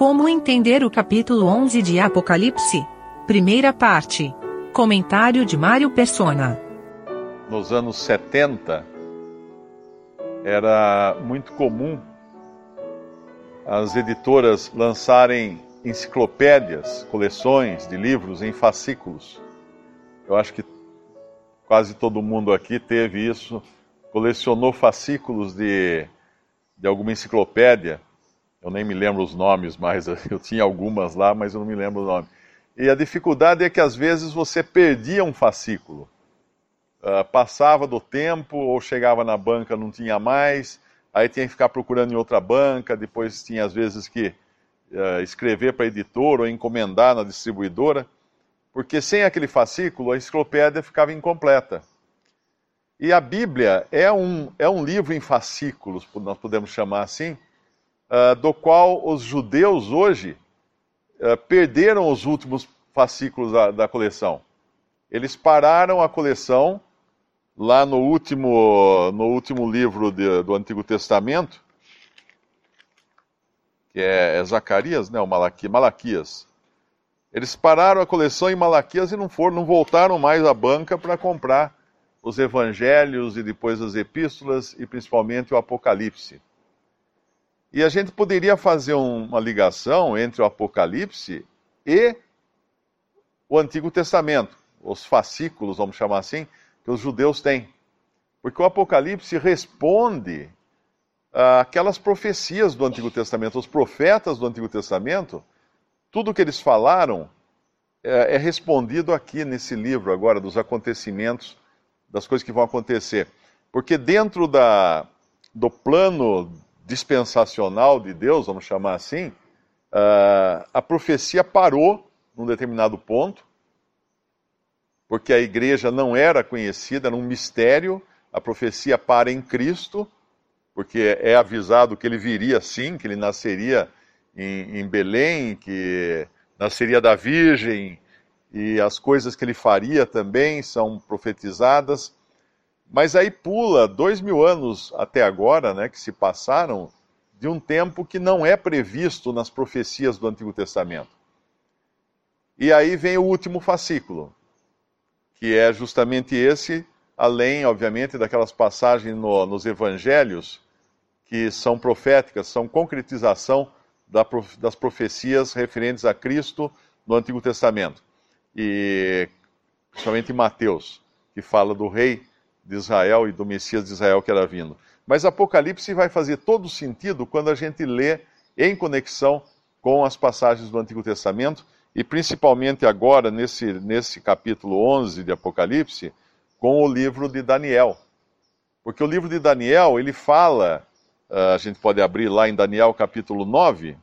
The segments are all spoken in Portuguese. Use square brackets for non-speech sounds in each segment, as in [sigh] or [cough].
Como entender o capítulo 11 de Apocalipse? Primeira parte. Comentário de Mário Persona. Nos anos 70, era muito comum as editoras lançarem enciclopédias, coleções de livros em fascículos. Eu acho que quase todo mundo aqui teve isso, colecionou fascículos de, de alguma enciclopédia. Eu nem me lembro os nomes, mas [laughs] eu tinha algumas lá, mas eu não me lembro o nome. E a dificuldade é que às vezes você perdia um fascículo. Uh, passava do tempo ou chegava na banca não tinha mais, aí tinha que ficar procurando em outra banca, depois tinha às vezes que uh, escrever para a editora ou encomendar na distribuidora, porque sem aquele fascículo a enciclopédia ficava incompleta. E a Bíblia é um, é um livro em fascículos, nós podemos chamar assim, uh, do qual os judeus hoje perderam os últimos fascículos da, da coleção. Eles pararam a coleção lá no último, no último livro de, do Antigo Testamento, que é, é Zacarias, né, o Malaqui, Malaquias. Eles pararam a coleção em Malaquias e não foram, não voltaram mais à banca para comprar os evangelhos e depois as epístolas e principalmente o Apocalipse. E a gente poderia fazer uma ligação entre o Apocalipse e o Antigo Testamento, os fascículos, vamos chamar assim, que os judeus têm. Porque o Apocalipse responde aquelas profecias do Antigo Testamento. Os profetas do Antigo Testamento, tudo que eles falaram é, é respondido aqui nesse livro agora, dos acontecimentos, das coisas que vão acontecer. Porque dentro da, do plano dispensacional de Deus, vamos chamar assim, uh, a profecia parou num determinado ponto, porque a igreja não era conhecida, era um mistério, a profecia para em Cristo, porque é avisado que ele viria sim, que ele nasceria em, em Belém, que nasceria da Virgem, e as coisas que ele faria também são profetizadas. Mas aí pula dois mil anos até agora, né, que se passaram, de um tempo que não é previsto nas profecias do Antigo Testamento. E aí vem o último fascículo, que é justamente esse, além, obviamente, daquelas passagens no, nos evangelhos que são proféticas, são concretização da, das profecias referentes a Cristo no Antigo Testamento. E principalmente Mateus, que fala do rei de Israel e do Messias de Israel que era vindo. Mas Apocalipse vai fazer todo sentido quando a gente lê em conexão com as passagens do Antigo Testamento e principalmente agora, nesse, nesse capítulo 11 de Apocalipse, com o livro de Daniel. Porque o livro de Daniel, ele fala, uh, a gente pode abrir lá em Daniel capítulo 9.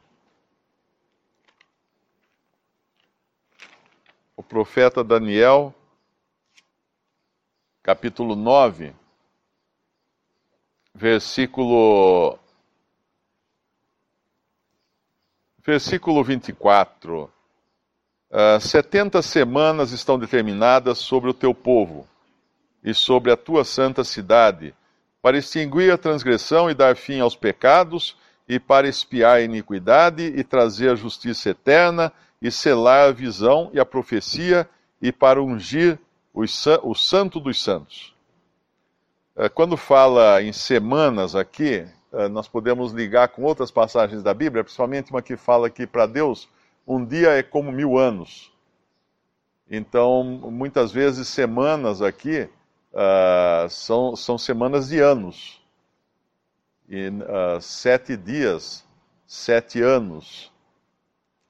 O profeta Daniel, capítulo 9, versículo. Versículo 24. Uh, 70 semanas estão determinadas sobre o teu povo e sobre a tua santa cidade, para extinguir a transgressão e dar fim aos pecados, e para espiar a iniquidade e trazer a justiça eterna, e selar a visão e a profecia, e para ungir o santo dos santos. Uh, quando fala em semanas aqui, uh, nós podemos ligar com outras passagens da Bíblia, principalmente uma que fala que para Deus um dia é como mil anos. Então, muitas vezes, semanas aqui uh, são, são semanas de anos. E uh, sete dias, sete anos.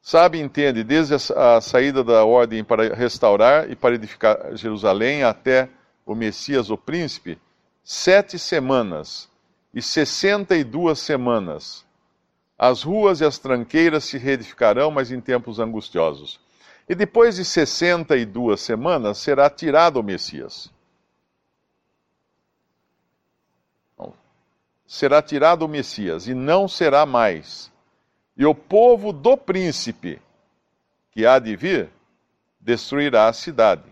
Sabe, entende, desde a, saída da ordem para restaurar e para edificar Jerusalém até o Messias, o príncipe, sete semanas e sessenta e duas semanas as ruas e as tranqueiras se reedificarão, mas em tempos angustiosos. E depois de sessenta e duas semanas será tirado o Messias. será tirado o Messias, e não será mais. E o povo do príncipe, que há de vir, destruirá a cidade.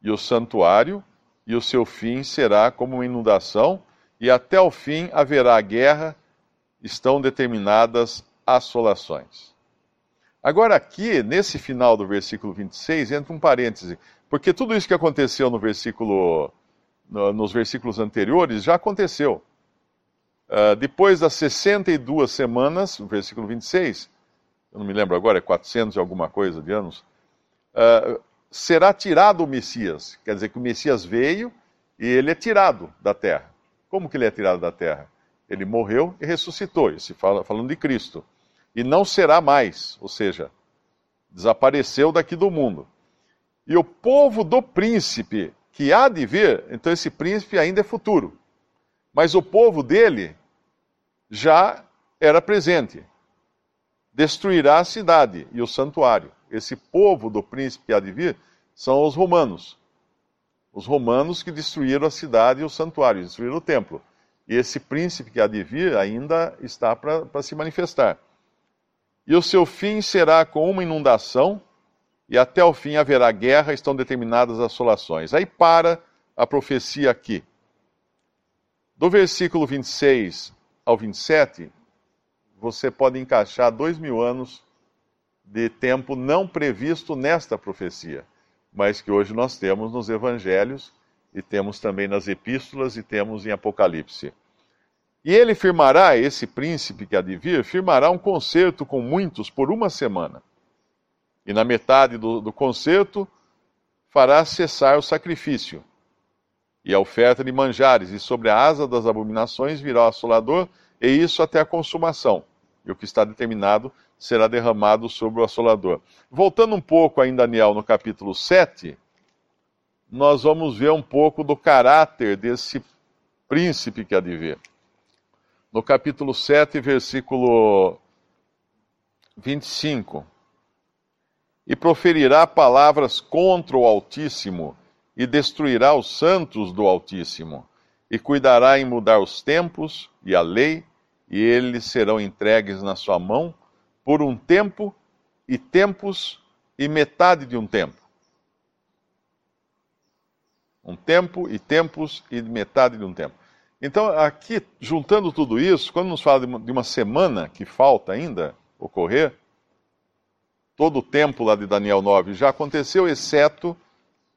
E o santuário, e o seu fim será como uma inundação, e até o fim haverá guerra estão determinadas assolações. Agora, aqui, nesse final do versículo 26, entra um parêntese, porque tudo isso que aconteceu no versículo, no, nos versículos anteriores já aconteceu. Uh, depois das 62 semanas, no versículo 26, eu não me lembro agora, é 400 e alguma coisa de anos, uh, será tirado o Messias. Quer dizer que o Messias veio e ele é tirado da terra. Como que ele é tirado da terra? Ele morreu e ressuscitou, isso fala, falando de Cristo. E não será mais, ou seja, desapareceu daqui do mundo. E o povo do príncipe que há de vir, então esse príncipe ainda é futuro. Mas o povo dele já era presente. Destruirá a cidade e o santuário. Esse povo do príncipe há de vir são os romanos. Os romanos que destruíram a cidade e o santuário, destruíram o templo. E esse príncipe que há de vir ainda está para se manifestar. E o seu fim será com uma inundação, e até o fim haverá guerra, estão determinadas assolações. Aí para a profecia aqui. Do versículo 26 ao 27, você pode encaixar dois mil anos de tempo não previsto nesta profecia, mas que hoje nós temos nos evangelhos e temos também nas epístolas e temos em Apocalipse. E ele firmará, esse príncipe que há de vir, firmará um concerto com muitos por uma semana. E na metade do, do concerto fará cessar o sacrifício e a oferta de manjares, e sobre a asa das abominações virá o assolador, e isso até a consumação. E o que está determinado será derramado sobre o assolador. Voltando um pouco ainda, Daniel, no capítulo 7, nós vamos ver um pouco do caráter desse príncipe que há de vir. No capítulo 7, versículo 25. E proferirá palavras contra o Altíssimo e destruirá os santos do Altíssimo, e cuidará em mudar os tempos e a lei, e eles serão entregues na sua mão por um tempo e tempos e metade de um tempo. Um tempo e tempos e metade de um tempo. Então, aqui, juntando tudo isso, quando nos fala de uma semana que falta ainda ocorrer, todo o tempo lá de Daniel 9 já aconteceu, exceto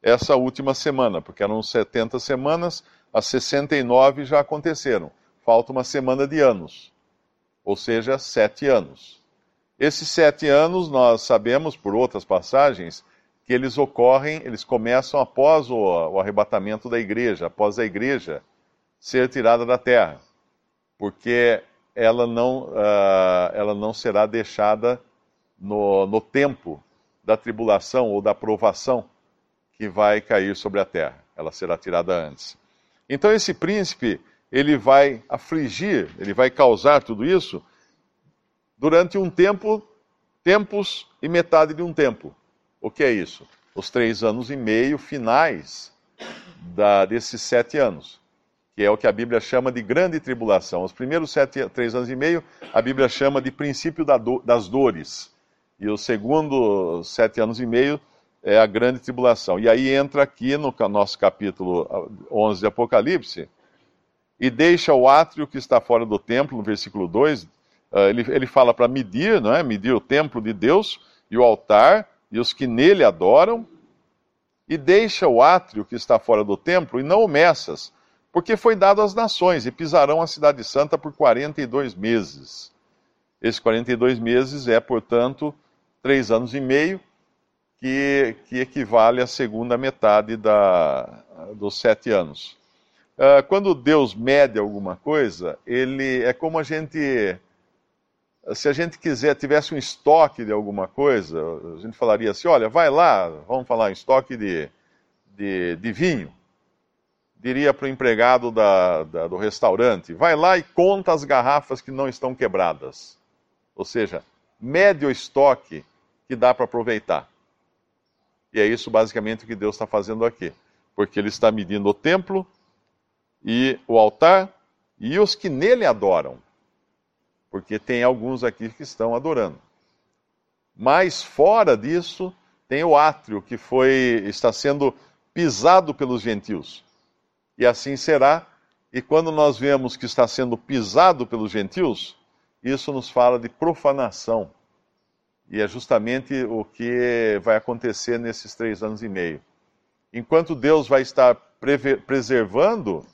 essa última semana, porque eram 70 semanas, as 69 já aconteceram. Falta uma semana de anos, ou seja, sete anos. Esses sete anos, nós sabemos por outras passagens, que eles ocorrem, eles começam após o, o arrebatamento da igreja, após a igreja ser tirada da terra, porque ela não, uh, ela não será deixada no, no tempo da tribulação ou da provação que vai cair sobre a terra. Ela será tirada antes. Então esse príncipe, ele vai afligir, ele vai causar tudo isso durante um tempo, tempos e metade de um tempo. O que é isso? Os três anos e meio finais da, desses sete anos, que é o que a Bíblia chama de grande tribulação. Os primeiros sete, três anos e meio, a Bíblia chama de princípio da do, das dores. E os segundos sete anos e meio é a grande tribulação. E aí entra aqui no nosso capítulo 11 de Apocalipse, e deixa o átrio que está fora do templo, no versículo 2, ah, ele, ele fala para medir, não é? Medir o templo de Deus e o altar e os que nele adoram, e deixa o átrio que está fora do templo e não o Messas, porque foi dado às nações, e pisarão a cidade santa por 42 meses. Esses 42 meses é, portanto, três anos e meio, que, que equivale à segunda metade da, dos sete anos. Uh, quando Deus mede alguma coisa, ele é como a gente. Se a gente quiser, tivesse um estoque de alguma coisa, a gente falaria assim: olha, vai lá, vamos falar em estoque de, de, de vinho. Diria para o empregado da, da, do restaurante: vai lá e conta as garrafas que não estão quebradas. Ou seja, mede o estoque que dá para aproveitar. E é isso basicamente que Deus está fazendo aqui. Porque Ele está medindo o templo e o altar e os que nele adoram. Porque tem alguns aqui que estão adorando. Mas fora disso, tem o átrio que foi está sendo pisado pelos gentios. E assim será. E quando nós vemos que está sendo pisado pelos gentios, isso nos fala de profanação E é justamente o que vai acontecer nesses três anos e meio. Enquanto Deus vai estar preservando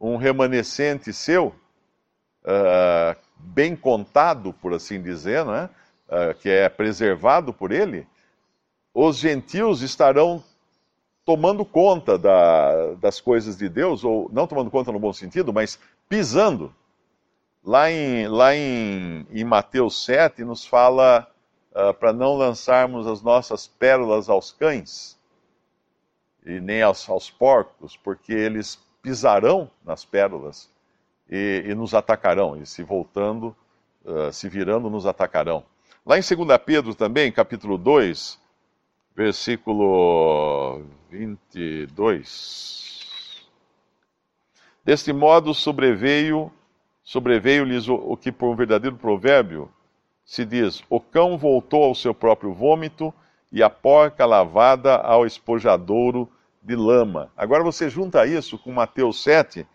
um remanescente seu, uh, bem contado, por assim dizer, né? Uh, que é preservado por ele, os gentios estarão tomando conta da, das coisas de Deus, ou não tomando conta no bom sentido, mas pisando. Lá em, lá em, em Mateus 7 nos fala uh, para não lançarmos as nossas pérolas aos cães e nem aos, aos porcos, porque eles pisarão nas pérolas e, e nos atacarão, e se voltando, uh, se virando, nos atacarão. Lá em 2 Pedro também, capítulo 2, versículo 22. Deste modo sobreveio, sobreveio-lhes o, o que por um verdadeiro provérbio se diz: o cão voltou ao seu próprio vômito e a porca lavada ao espojadouro de lama. Agora você junta isso com Mateus 7,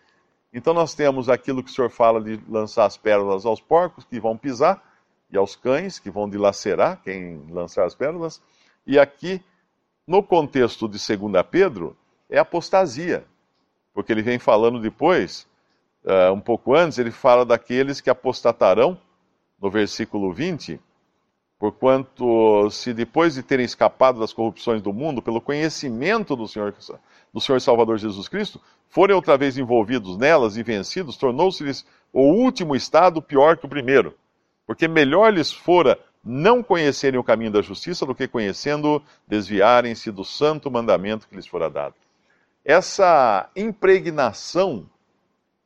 então nós temos aquilo que o Senhor fala de lançar as pérolas aos porcos que vão pisar e aos cães que vão dilacerar quem lançar as pérolas. E aqui, no contexto de 2 Pedro, é apostasia, porque ele vem falando depois, uh, um pouco antes, ele fala daqueles que apostatarão, no versículo 20, porquanto se depois de terem escapado das corrupções do mundo, pelo conhecimento do Senhor, do Senhor Salvador Jesus Cristo, forem outra vez envolvidos nelas e vencidos, tornou-se-lhes o último estado pior que o primeiro. Porque melhor lhes fora não conhecerem o caminho da justiça do que conhecendo desviarem-se do santo mandamento que lhes fora dado. Essa impregnação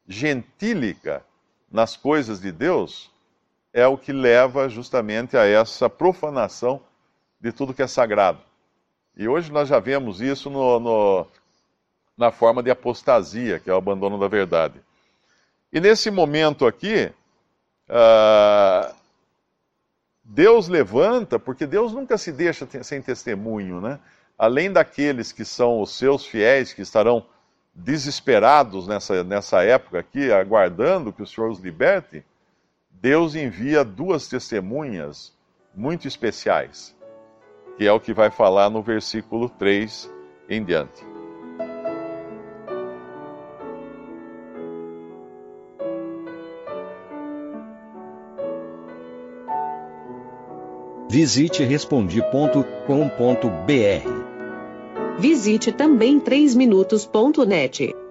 gentílica nas coisas de Deus é o que leva justamente a essa profanação de tudo que é sagrado. E hoje nós já vemos isso no, no, na forma de apostasia, que é o abandono da verdade. E nesse momento aqui, uh, Deus levanta, porque Deus nunca se deixa sem testemunho, né? Além daqueles que são os seus fiéis, que estarão desesperados nessa, nessa época aqui, aguardando que o Senhor os liberte, Deus envia duas testemunhas muito especiais, que é o que vai falar no versículo 3 em diante. Visite respondi.com.br. Visite também 3minutos.net.